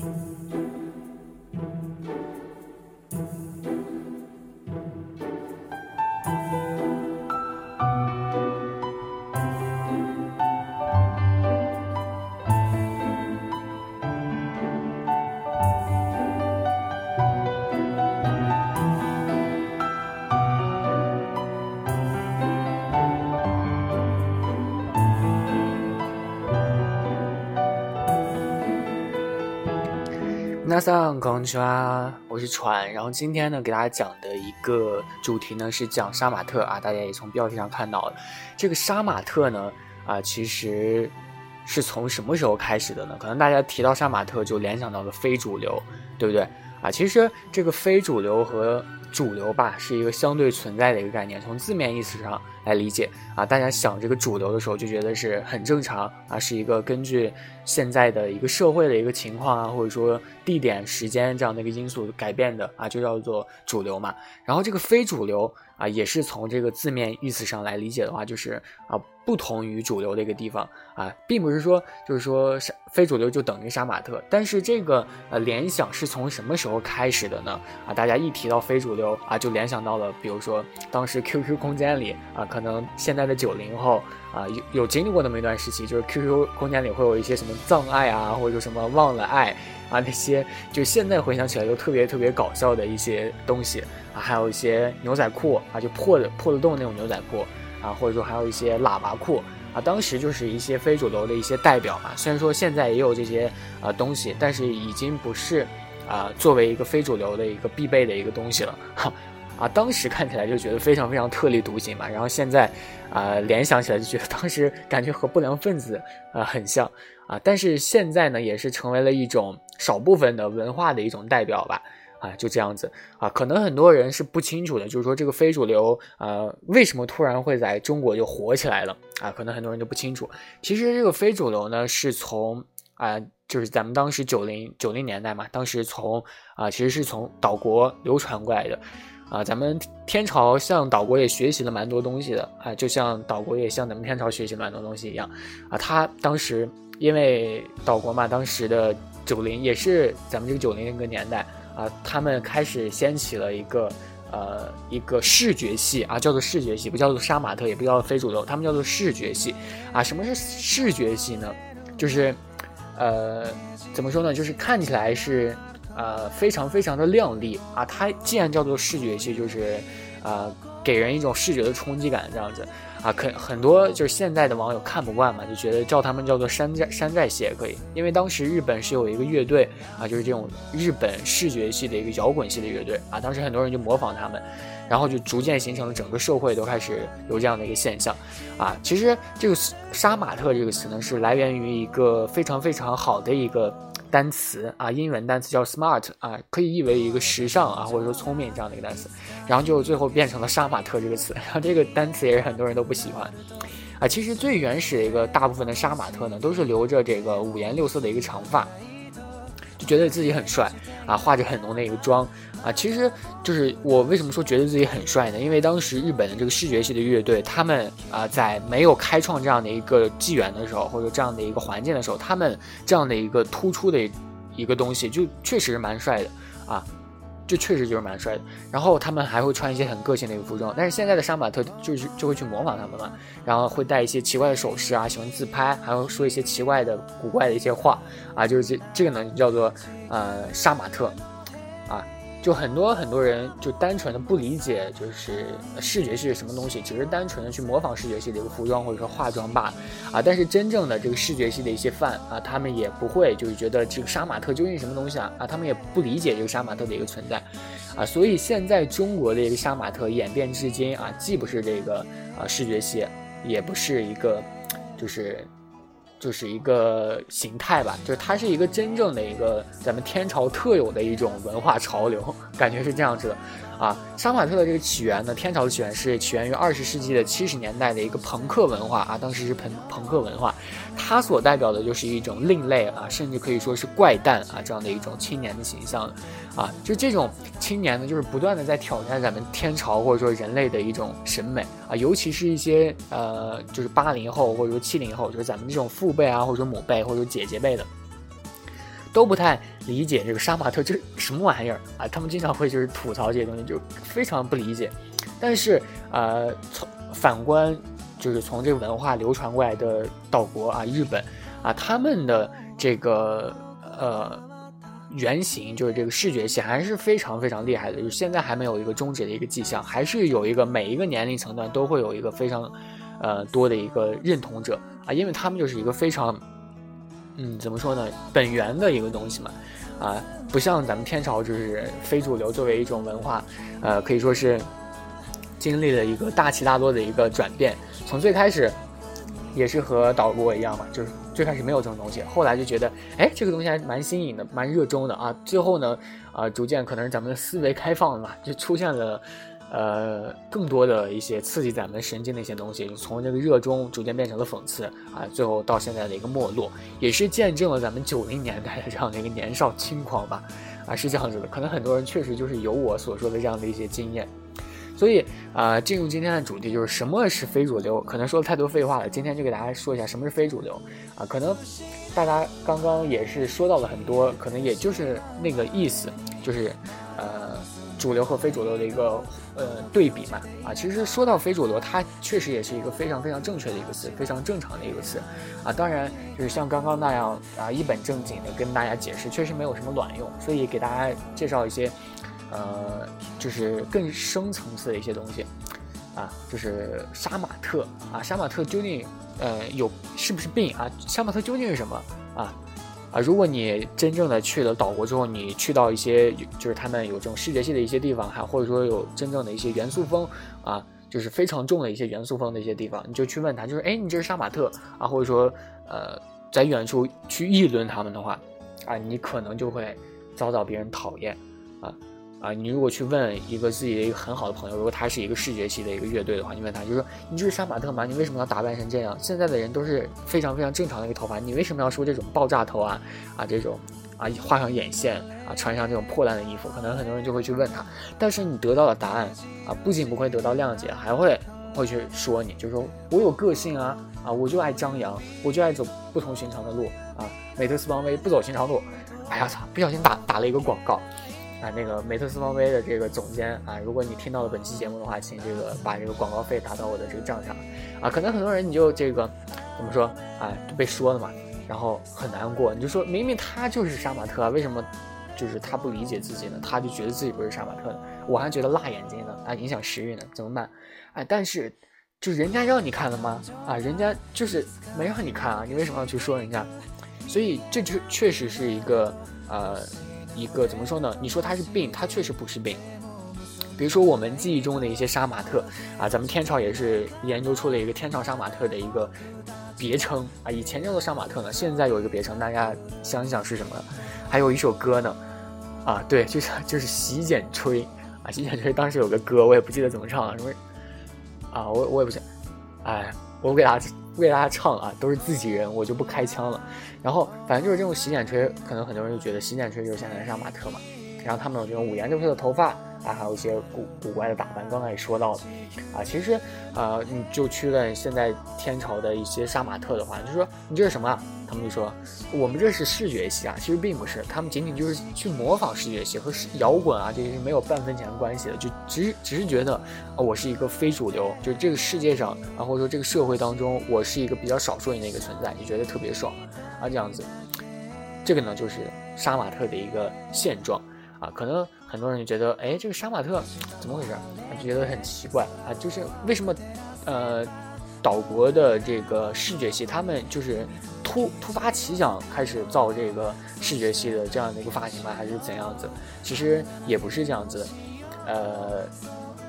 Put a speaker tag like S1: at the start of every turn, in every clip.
S1: Mm-hmm. 那上刚去啊，我是船，然后今天呢，给大家讲的一个主题呢是讲杀马特啊，大家也从标题上看到了，这个杀马特呢啊，其实是从什么时候开始的呢？可能大家提到杀马特就联想到了非主流，对不对啊？其实这个非主流和主流吧，是一个相对存在的一个概念，从字面意思上来理解啊，大家想这个主流的时候就觉得是很正常啊，是一个根据现在的一个社会的一个情况啊，或者说。地点、时间这样的一个因素改变的啊，就叫做主流嘛。然后这个非主流啊，也是从这个字面意思上来理解的话，就是啊，不同于主流的一个地方啊，并不是说就是说非主流就等于杀马特。但是这个呃联想是从什么时候开始的呢？啊，大家一提到非主流啊，就联想到了，比如说当时 QQ 空间里啊，可能现在的九零后啊，有有经历过那么一段时期，就是 QQ 空间里会有一些什么葬爱啊，或者说什么忘了爱。啊，那些就现在回想起来都特别特别搞笑的一些东西啊，还有一些牛仔裤啊，就破的破了洞那种牛仔裤啊，或者说还有一些喇叭裤啊，当时就是一些非主流的一些代表嘛。虽然说现在也有这些啊东西，但是已经不是啊作为一个非主流的一个必备的一个东西了哈。啊，当时看起来就觉得非常非常特立独行嘛，然后现在啊联想起来就觉得当时感觉和不良分子啊很像啊，但是现在呢也是成为了一种。少部分的文化的一种代表吧，啊，就这样子啊，可能很多人是不清楚的，就是说这个非主流啊，为什么突然会在中国就火起来了啊？可能很多人都不清楚。其实这个非主流呢，是从啊，就是咱们当时九零九零年代嘛，当时从啊，其实是从岛国流传过来的啊。咱们天朝向岛国也学习了蛮多东西的啊，就像岛国也向咱们天朝学习了蛮多东西一样啊。他当时因为岛国嘛，当时的。九零也是咱们这个九零那个年代啊，他们开始掀起了一个呃一个视觉系啊，叫做视觉系，不叫做杀马特，也不叫做非主流，他们叫做视觉系啊。什么是视觉系呢？就是呃怎么说呢？就是看起来是呃非常非常的亮丽啊。它既然叫做视觉系，就是呃给人一种视觉的冲击感，这样子。啊，可很多就是现在的网友看不惯嘛，就觉得叫他们叫做山寨山寨系也可以，因为当时日本是有一个乐队啊，就是这种日本视觉系的一个摇滚系的乐队啊，当时很多人就模仿他们，然后就逐渐形成了整个社会都开始有这样的一个现象，啊，其实这个杀马特这个词呢，是来源于一个非常非常好的一个。单词啊，英文单词叫 smart 啊，可以译为一个时尚啊，或者说聪明这样的一个单词，然后就最后变成了杀马特这个词，然后这个单词也是很多人都不喜欢。啊。其实最原始的一个大部分的杀马特呢，都是留着这个五颜六色的一个长发，就觉得自己很帅啊，化着很浓的一个妆。啊，其实就是我为什么说觉得自己很帅呢？因为当时日本的这个视觉系的乐队，他们啊，在没有开创这样的一个纪元的时候，或者这样的一个环境的时候，他们这样的一个突出的一个东西，就确实是蛮帅的啊，就确实就是蛮帅的。然后他们还会穿一些很个性的一个服装，但是现在的杀马特就是就会去模仿他们嘛，然后会带一些奇怪的首饰啊，喜欢自拍，还会说一些奇怪的古怪的一些话啊，就是这这个呢叫做呃杀马特。就很多很多人就单纯的不理解，就是视觉系是什么东西，只是单纯的去模仿视觉系的一个服装或者说化妆罢了啊。但是真正的这个视觉系的一些范啊，他们也不会就是觉得这个杀马特究竟是什么东西啊啊，他们也不理解这个杀马特的一个存在啊。所以现在中国的一个杀马特演变至今啊，既不是这个啊视觉系，也不是一个就是。就是一个形态吧，就是它是一个真正的一个咱们天朝特有的一种文化潮流，感觉是这样子的。啊，杀马特的这个起源呢，天朝的起源是起源于二十世纪的七十年代的一个朋克文化啊，当时是朋朋克文化，它所代表的就是一种另类啊，甚至可以说是怪诞啊这样的一种青年的形象，啊，就这种青年呢，就是不断的在挑战咱们天朝或者说人类的一种审美啊，尤其是一些呃，就是八零后或者说七零后，就是咱们这种父辈啊，或者说母辈或者说姐姐辈的。都不太理解这个杀马特这是什么玩意儿啊，他们经常会就是吐槽这些东西，就非常不理解。但是呃，从反观就是从这个文化流传过来的岛国啊，日本啊，他们的这个呃原型就是这个视觉系还是非常非常厉害的，就是现在还没有一个终止的一个迹象，还是有一个每一个年龄层段都会有一个非常呃多的一个认同者啊，因为他们就是一个非常嗯怎么说呢本源的一个东西嘛啊，不像咱们天朝就是非主流作为一种文化，呃可以说是。经历了一个大起大落的一个转变，从最开始也是和岛国一样嘛，就是最开始没有这种东西，后来就觉得，哎，这个东西还蛮新颖的，蛮热衷的啊。最后呢，啊，逐渐可能是咱们的思维开放了嘛，就出现了，呃，更多的一些刺激咱们神经的一些东西，就从这个热衷逐渐变成了讽刺啊，最后到现在的一个没落，也是见证了咱们九零年代的这样的一个年少轻狂吧，啊，是这样子的，可能很多人确实就是有我所说的这样的一些经验。所以啊，进入今天的主题就是什么是非主流？可能说了太多废话了，今天就给大家说一下什么是非主流啊。可能大家刚刚也是说到了很多，可能也就是那个意思，就是呃主流和非主流的一个呃对比嘛啊。其实说到非主流，它确实也是一个非常非常正确的一个词，非常正常的一个词啊。当然就是像刚刚那样啊一本正经的跟大家解释，确实没有什么卵用，所以给大家介绍一些。呃，就是更深层次的一些东西，啊，就是杀马特啊，杀马特究竟呃有是不是病啊？杀马特究竟是什么啊？啊，如果你真正的去了岛国之后，你去到一些就是他们有这种视觉系的一些地方，还或者说有真正的一些元素风啊，就是非常重的一些元素风的一些地方，你就去问他，就是哎，你这是杀马特啊？或者说呃，在远处去议论他们的话，啊，你可能就会遭到别人讨厌啊。啊，你如果去问一个自己的一个很好的朋友，如果他是一个视觉系的一个乐队的话，你问他，就说你就是杀马特吗？你为什么要打扮成这样？现在的人都是非常非常正常的一个头发，你为什么要梳这种爆炸头啊？啊，这种啊，画上眼线啊，穿上这种破烂的衣服，可能很多人就会去问他，但是你得到的答案啊，不仅不会得到谅解，还会会去说你，就说我有个性啊，啊，我就爱张扬，我就爱走不同寻常的路啊，美特斯邦威不走寻常路，哎呀操，不小心打打了一个广告。啊，那个美特斯邦威的这个总监啊，如果你听到了本期节目的话，请这个把这个广告费打到我的这个账上，啊，可能很多人你就这个怎么说啊，就被说了嘛，然后很难过，你就说明明他就是杀马特啊，为什么就是他不理解自己呢？他就觉得自己不是杀马特呢？我还觉得辣眼睛呢，啊，影响食欲呢，怎么办？哎，但是就人家让你看了吗？啊，人家就是没让你看啊，你为什么要去说人家？所以这就确实是一个呃。一个怎么说呢？你说它是病，它确实不是病。比如说我们记忆中的一些杀马特啊，咱们天朝也是研究出了一个天朝杀马特的一个别称啊。以前叫做杀马特呢，现在有一个别称，大家想想是什么？还有一首歌呢，啊，对，就是就是洗剪吹啊，洗剪吹当时有个歌，我也不记得怎么唱了，什么啊，我我也不想，哎，我给大家。为大家唱啊，都是自己人，我就不开枪了。然后反正就是这种洗剪吹，可能很多人就觉得洗剪吹就是现在的杀马特嘛。然后他们有这种五颜六色的头发。啊，还有一些古古怪的打扮，刚才也说到了，啊，其实，呃，你就去问现在天朝的一些杀马特的话，就说你这是什么？他们就说我们这是视觉系啊，其实并不是，他们仅仅就是去模仿视觉系和摇滚啊，这些是没有半分钱关系的，就只只是觉得啊，我是一个非主流，就这个世界上啊，或者说这个社会当中，我是一个比较少数人的一个存在，就觉得特别爽啊，这样子，这个呢就是杀马特的一个现状。啊，可能很多人就觉得，哎，这个杀马特怎么回事？就觉得很奇怪啊，就是为什么，呃，岛国的这个视觉系，他们就是突突发奇想开始造这个视觉系的这样的一个发型吗？还是怎样子？其实也不是这样子，呃，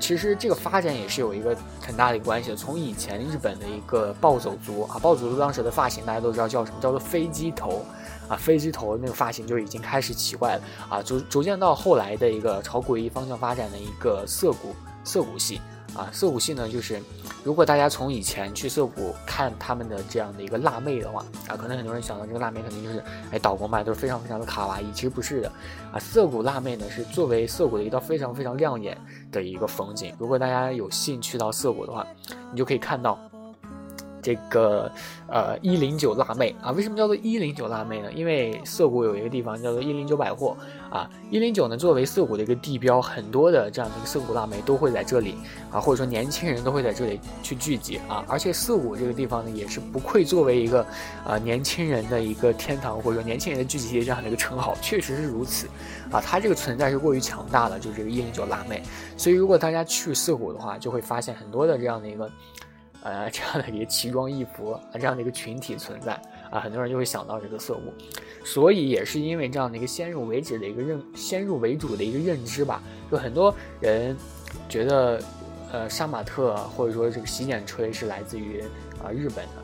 S1: 其实这个发展也是有一个很大的一个关系的。从以前日本的一个暴走族啊，暴走族当时的发型大家都知道叫什么？叫做飞机头。啊，飞机头那个发型就已经开始奇怪了啊，逐逐渐到后来的一个朝诡异方向发展的一个涩谷涩谷系啊，涩谷系呢，就是如果大家从以前去涩谷看他们的这样的一个辣妹的话啊，可能很多人想到这个辣妹肯定就是哎岛国嘛都是非常非常的卡哇伊，其实不是的啊，涩谷辣妹呢是作为涩谷的一道非常非常亮眼的一个风景，如果大家有幸去到涩谷的话，你就可以看到。这个呃一零九辣妹。啊，为什么叫做一零九辣妹呢？因为涩谷有一个地方叫做一零九百货。啊，一零九呢作为涩谷的一个地标，很多的这样的一个涩谷辣妹都会在这里。啊，或者说年轻人都会在这里去聚集。啊，而且涩谷这个地方呢也是不愧作为一个啊年轻人的一个天堂，或者说年轻人的聚集地这样的一个称号，确实是如此。啊，它这个存在是过于强大了，就是这个一零九辣妹，所以如果大家去涩谷的话，就会发现很多的这样的一个。呃，这样的一个奇装异服啊，这样的一个群体存在啊，很多人就会想到这个色物，所以也是因为这样的一个先入为主的一个认先入为主的一个认知吧，就很多人觉得，呃，杀马特或者说这个洗剪吹是来自于啊日本的。